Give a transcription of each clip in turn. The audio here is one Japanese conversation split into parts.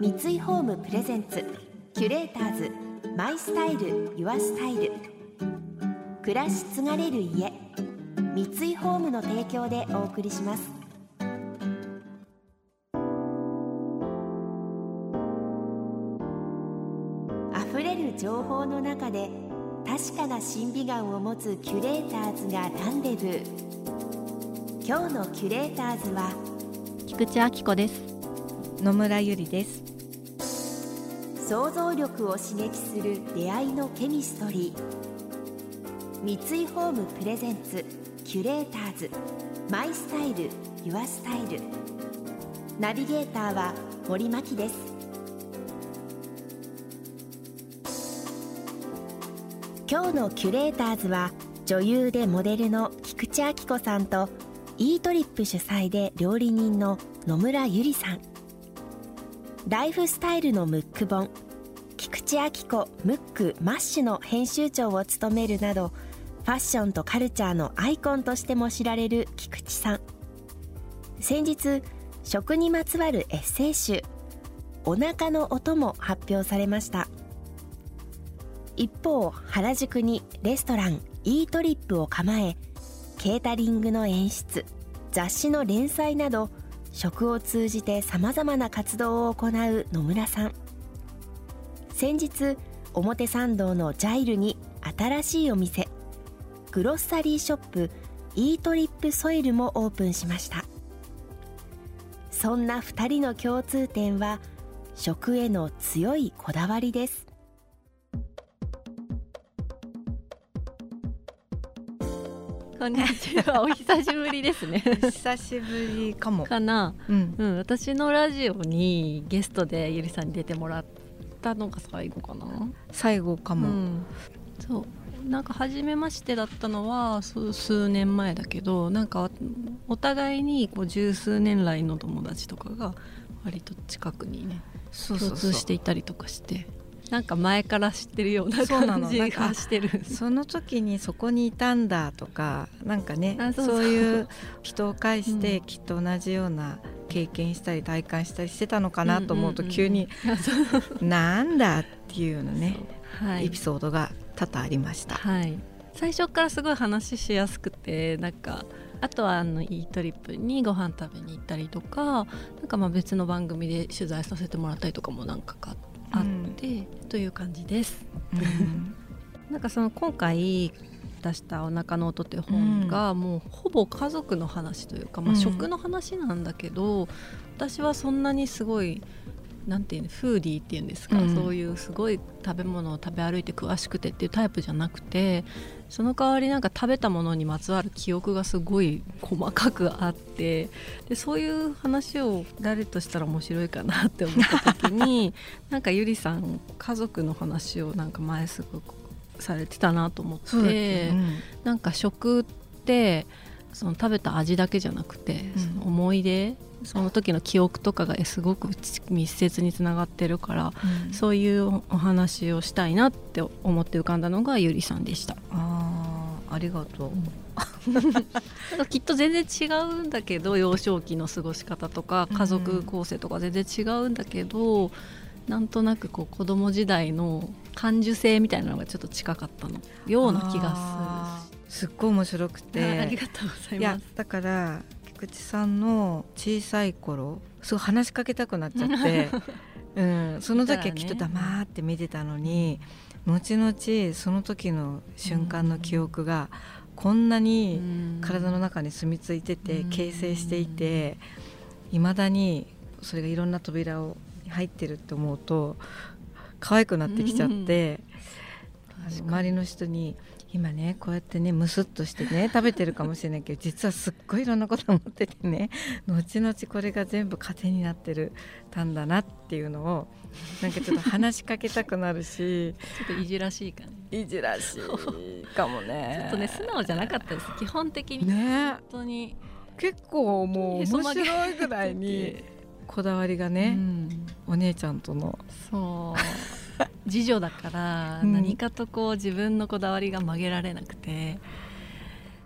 三井ホームプレゼンツキュレーターズマイスタイルユアスタイル。暮らし継がれる家三井ホームの提供でお送りします。溢れる情報の中で確かな審美眼を持つキュレーターズがランデブー。今日のキュレーターズは菊池亜希子です。野村ゆりです。想像力を刺激する出会いのケミストリー。三井ホームプレゼンツキュレーターズ。マイスタイルユアスタイル。ナビゲーターは森牧です。今日のキュレーターズは女優でモデルの菊池亜希子さんとイートリップ主催で料理人の野村ゆりさん。ライフスタイルのムック本。菊池亜希子ムックマッシュの編集長を務めるなどファッションとカルチャーのアイコンとしても知られる菊池さん。先日食にまつわるエッセイ集「お腹の音」も発表されました。一方原宿にレストランイートリップを構えケータリングの演出雑誌の連載など食を通じてさまざまな活動を行う野村さん。先日表参道のジャイルに新しいお店グロッサリーショップイートリップソイルもオープンしました。そんな2人の共通点は食への強いこだわりです。んにちは。お久しぶりですね。久しぶりかも。かな、うん。うん、私のラジオにゲストでゆりさんに出てもらったのが最後かな。最後かも、うん、そう。なんか初めましてだったのは数数年前だけどなんかお互いにこう十数年来の友達とかが割と近くにねそうそうそう。共通していたりとかしてなんか前から知ってるような感じがしてる。その時にそこにいたんだとかなんかねあそういう人を介してうん。きっと同じような経験したり体感したりしてたのかなと思うと急に なんだっていうのねはい。エピソードが多々ありました。はい、最初からすごい話しやすくてなんかあとはあのイートリップにご飯食べに行ったりとかなんかまあ別の番組で取材させてもらったりとかもなんかかあって、という感じです。うん。なんかその今回出した「お腹の音」という本がもうほぼ家族の話というか、まあ、うん。食の話なんだけど、私はそんなにすごいなんていうのフーディーっていうんですか、うん。そういうすごい食べ物を食べ歩いて詳しくてっていうタイプじゃなくてその代わりなんか食べたものにまつわる記憶がすごい細かくあってでそういう話を誰としたら面白いかなって思った時に なんかゆりさん家族の話をなんか前すごくされてたなと思ってうん。なんか食ってその食べた味だけじゃなくて、うん。その思い出その時の記憶とかがすごく密接につながってるから、そういうお話をしたいなって思って浮かんだのがゆりさんでした。あーありがとう。なんかきっと全然違うんだけど幼少期の過ごし方とか家族構成とか全然違うんだけど、なんとなくこう子供時代の感受性みたいなのがちょっと近かったの。ような気があーすっごい面白く。て。ありがとうございます。だから菊池さんの小さい頃すごい話しかけたくなっちゃって、うん、その時はきっと黙って見てたのに、後々その時の瞬間の記憶がこんなに体の中に住み着いててうん。形成していていまだにそれがいろんな扉を入ってるって思うと可愛くなってきちゃって、周りの人に今ねこうやってねムスッとしてね食べてるかもしれないけど 実はすっごいいろんなこと思っててね後々これが全部糧になってるたんだなっていうのをなんかちょっと話しかけたくなるしちょっといじらしいかね。いじらしいかもね。ちょっとね素直じゃなかったです。基本的に、ね。本当に。結構もう面白いぐらいにこだわりがね、うん。お姉ちゃんとの。そう 次女だからうん。何かとこう自分のこだわりが曲げられなくて、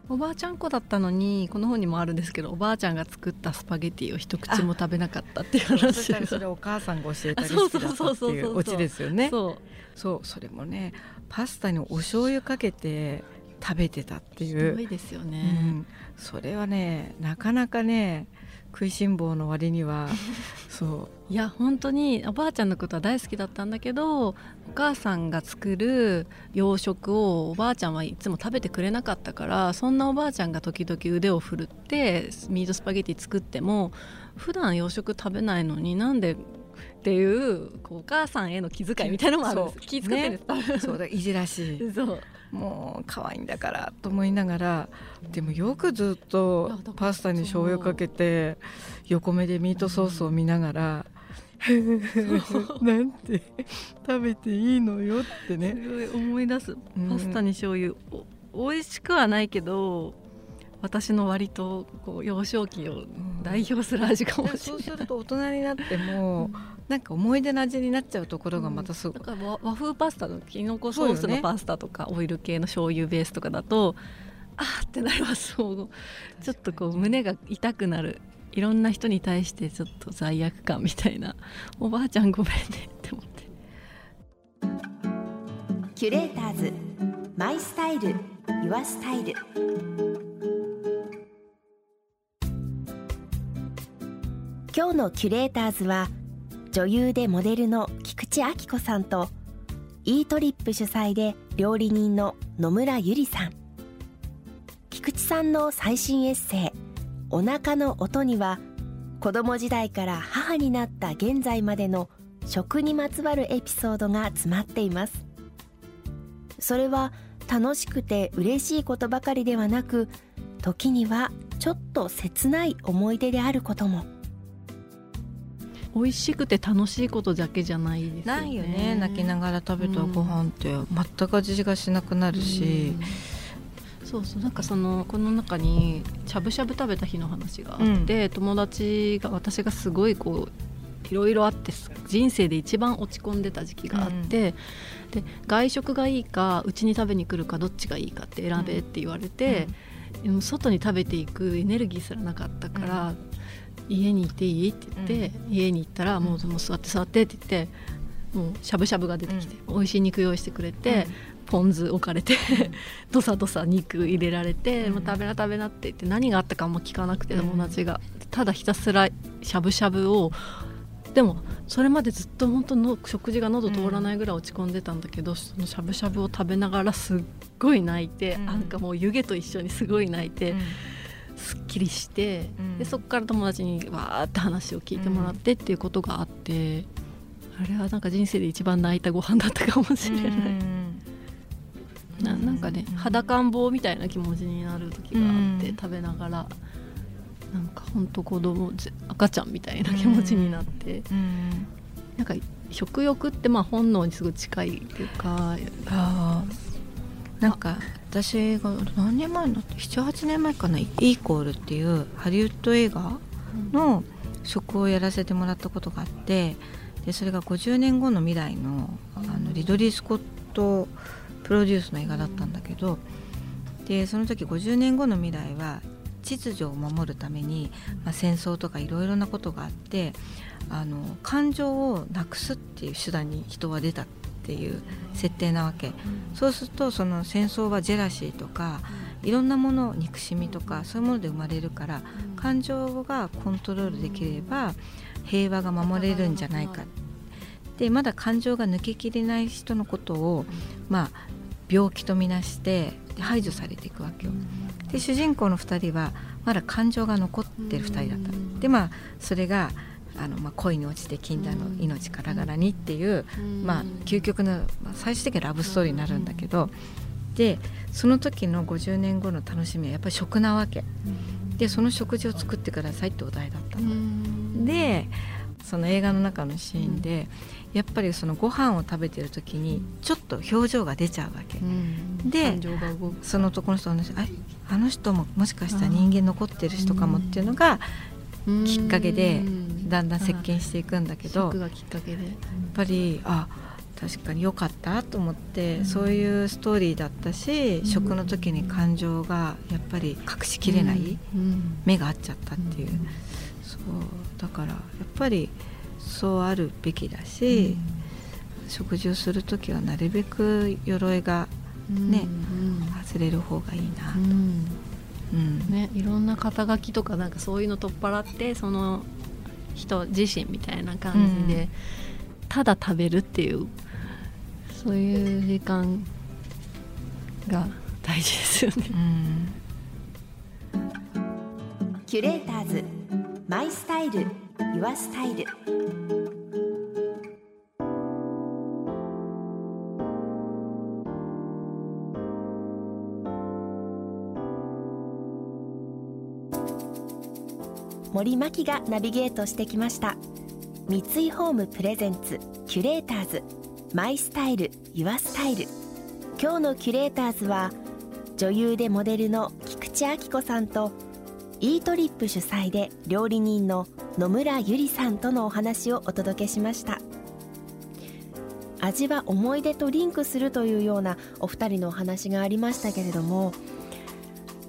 おばあちゃん子だったのにこの本にもあるんですけどおばあちゃんが作ったスパゲティを一口も食べなかったっていう話。それお母さんが教えたレシピだったっていう。オチですよね。そう。そうそれもねパスタにお醤油かけて食べてたっていう。すごいですよね、うん、それはねなかなかね食いしん坊の割には そう。いや本当におばあちゃんのことは大好きだったんだけどお母さんが作る洋食をおばあちゃんはいつも食べてくれなかったからそんなおばあちゃんが時々腕を振るってミートスパゲティ作っても普段洋食食べないのになんでっていうこうお母さんへの気遣いみたいなのもあるんです。気遣ってるんです、ね、そうだいじらしい。そう。もう可愛いんだから。と思いながらでもよくずっとパスタに醤油かけて横目でミートソースを見ながら。なんて食べていいのよってね。思い出す。パスタに醤油、うん、美味しくはないけど私の割とこう幼少期を代表する味かもしれない、そうすると大人になっても、なんか思い出の味になっちゃうところがまたすごい、うん、和風パスタのきのこソースのパスタとか、ね、オイル系の醤油ベースとかだとあーってなりますちょっとこう胸が痛くなるいろんな人に対してちょっと罪悪感みたいな。おばあちゃんごめんねって思って。キュレーターズマイスタイルユアスタイル今日のキュレーターズは女優でモデルの菊池亜希子さんとイートリップ主催で料理人の野村ゆりさん。菊池さんの最新エッセイ「お腹の音」には子供時代から母になった現在までの食にまつわるエピソードが詰まっています。それは楽しくて嬉しいことばかりではなく時にはちょっと切ない思い出であることも。美味しくて楽しいことだけじゃないですよね。ないよね。泣きながら食べたご飯って。全く味がしなくなるし、うん、そうそう。なんかそのこの中にしゃぶしゃぶ食べた日の話があって、うん、友達が私がすごいこういろいろあって人生で一番落ち込んでた時期があって、うん、で外食がいいかうちに食べに来るかどっちがいいかって選べって言われて、でも外に食べていくエネルギーすらなかったから、家に行っていいって言って、うん、家に行ったらもうもう座って座ってって言ってもうしゃぶしゃぶが出てきて、うん、美味しい肉用意してくれて、ポン酢置かれてどさどさ肉入れられて、もう食べな食べなって言って何があったかあんま聞かなくて友達が、ただひたすらしゃぶしゃぶをでもそれまでずっと本当の食事が喉通らないぐらい落ち込んでたんだけど、そのしゃぶしゃぶを食べながらすっごい泣いて、なんかもう湯気と一緒にすごい泣いて。すっきりして、うん、でそこから友達にわーって話を聞いてもらってっていうことがあって、あれはなんか人生で一番泣いたご飯だったかもしれない。ななんかね裸ん。坊みたいな気持ちになる時があって、食べながらなんかほんと子供赤ちゃんみたいな気持ちになって、なんか食欲ってまあ本能にすごい近いっていうかなんか私が何年前の78年前かな「イーコール」っていうハリウッド映画の職をやらせてもらったことがあってでそれが50年後の未来のあのリドリー・スコットプロデュースの映画だったんだけどでその時50年後の未来は秩序を守るために、まあ、戦争とかいろいろなことがあってあの感情をなくすっていう手段に人は出たっていう設定なわけ、そうするとその戦争はジェラシーとかいろんなもの憎しみとかそういうもので生まれるから感情がコントロールできれば平和が守れるんじゃないか。でまだ感情が抜けきれない人のことを、まあ、病気とみなして排除されていくわけよ。で主人公の2人はまだ感情が残ってる2人だった。でまあそれがあのまあ、恋に落ちて禁断の命からがらにっていう、まあ、究極の、まあ、最終的にラブストーリーになるんだけどでその時の50年後の楽しみはやっぱり食なわけ。でその食事を作ってくださいってお題だったの。でその映画の中のシーンで、やっぱりそのご飯を食べてる時にちょっと表情が出ちゃうわけ、でその男の人の話ああの人ももしかしたら人間残ってる人かもっていうのがきっかけでだんだん接近していくんだけどがきっかけで。やっぱりあ確かに良かったと思って、うん、そういうストーリーだったし、うん、食の時に感情がやっぱり隠しきれない、うん、目が合っちゃったっていう、そう。だからやっぱりそうあるべきだし、食事をする時はなるべく鎧がね、外れる方がいいなと。うん。ね、いろんな肩書きとかなんかそういうの取っ払ってその人自身みたいな感じで、ただ食べるっていうそういう時間が大事ですよね、うん、キュレーターズマイスタイルユアスタイル森真希がナビゲートしてきました。三井ホームプレゼンツキュレーターズ。マイスタイルユアスタイル。今日のキュレーターズは女優でモデルの菊池亜希子さんとイートリップ主催で料理人の野村ゆりさんとのお話をお届けしました。味は思い出とリンクするというようなお二人のお話がありましたけれども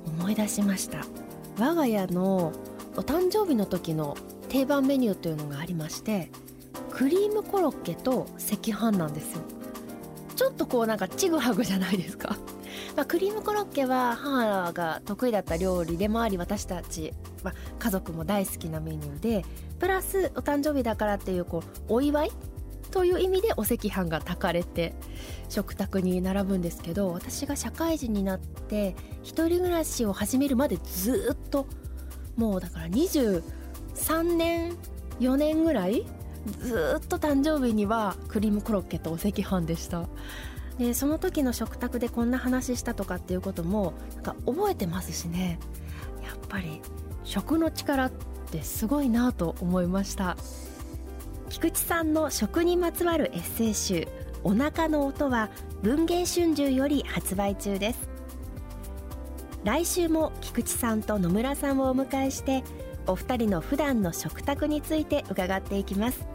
思い出しました。我が家のお誕生日の時の定番メニューというのがありましてクリームコロッケと赤飯なんですよ。ちょっとこうなんかちぐはぐじゃないですか。まあ、クリームコロッケは母が得意だった料理でもあり私たち、まあ、家族も大好きなメニューでプラスお誕生日だからっていうこうお祝いという意味でお赤飯が炊かれて食卓に並ぶんですけど私が社会人になって一人暮らしを始めるまでずっともうだから23年4年ぐらいずっと誕生日にはクリームコロッケとお赤飯でした。でその時の食卓でこんな話したとかっていうこともなんか覚えてますしね。やっぱり食の力ってすごいなと思いました。菊池さんの食にまつわるエッセイ集「お腹の音」は文藝春秋より発売中です。来週も菊池さんと野村さんをお迎えしてお二人の普段の食卓について伺っていきます。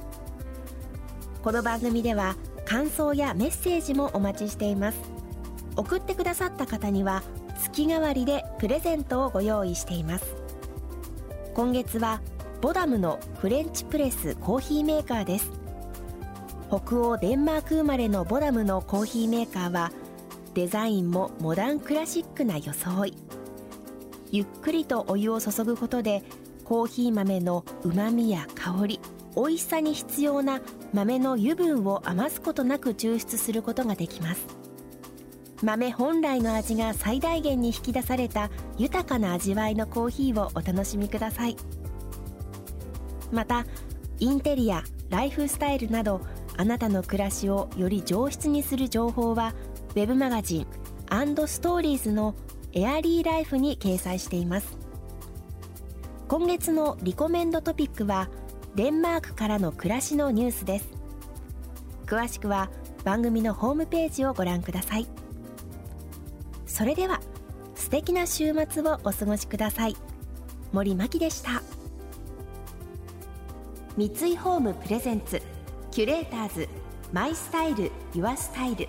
この番組では感想やメッセージもお待ちしています。送ってくださった方には月替わりでプレゼントをご用意しています。今月はボダムのフレンチプレスコーヒーメーカーです。北欧デンマーク生まれのボダムのコーヒーメーカーはデザインもモダンクラシックな装い。ゆっくりとお湯を注ぐことでコーヒー豆のうまみや香り美味しさに必要な豆の油分を余すことなく抽出することができます。豆本来の味が最大限に引き出された豊かな味わいのコーヒーをお楽しみください。またインテリアライフスタイルなどあなたの暮らしをより上質にする情報はウェブマガジンストーリーズのエアリーライフに掲載しています。今月のリコメンドトピックはデンマークからの暮らしのニュースです。詳しくは番組のホームページをご覧ください。それでは素敵な週末をお過ごしください。森真希でした。三井ホームプレゼンツキュレーターズマイスタイルユアスタイル。